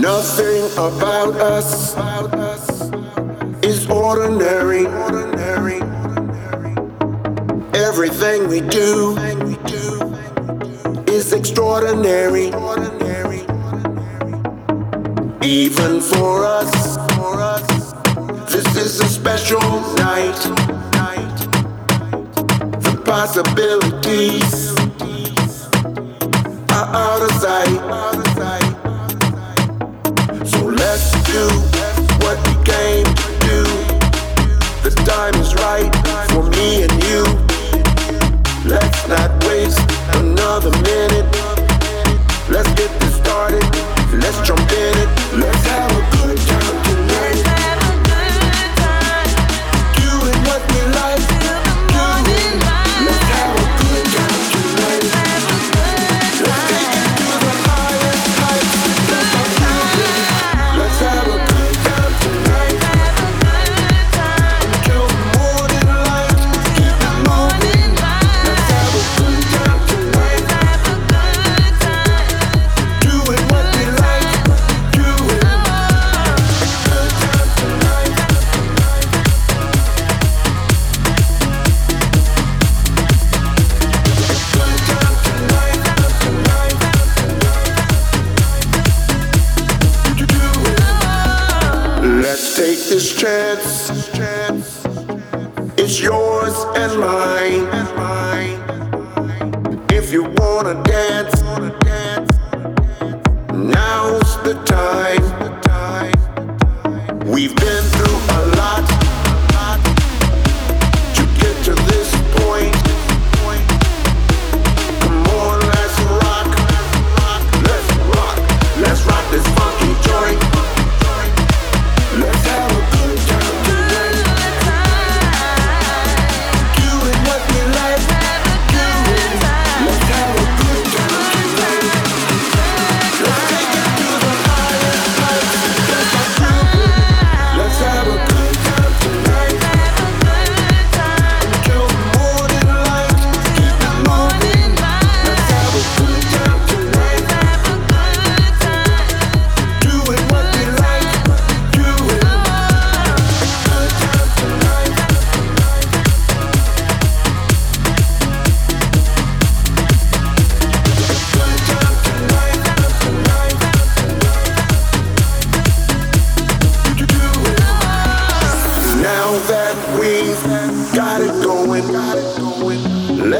Nothing about us is ordinary. Everything we do is extraordinary. Even for us, this is a special night. The possibilities are out of sight. Let's do what we came to do. The time is right for me and you. Let's not take this chance. It's yours and mine. If you wanna dance, now's the time. We've been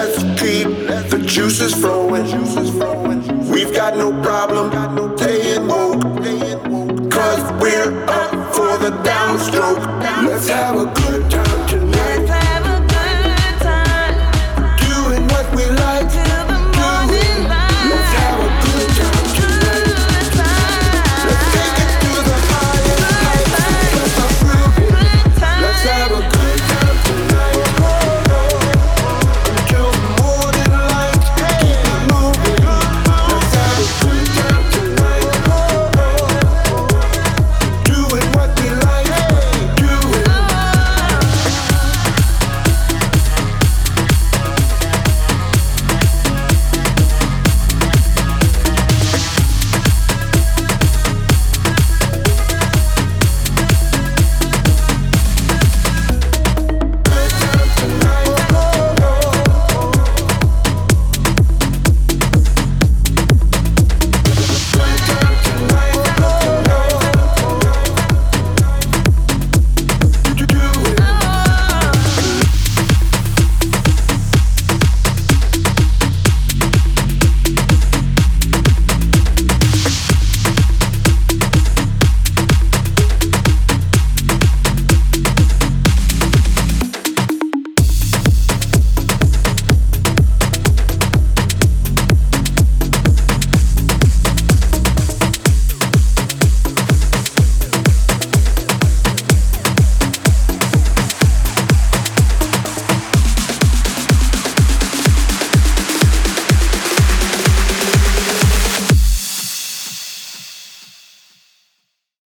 let's keep the juices flowing. We've got no problem staying woke, cause we're up for the downstroke. Let's have a good time.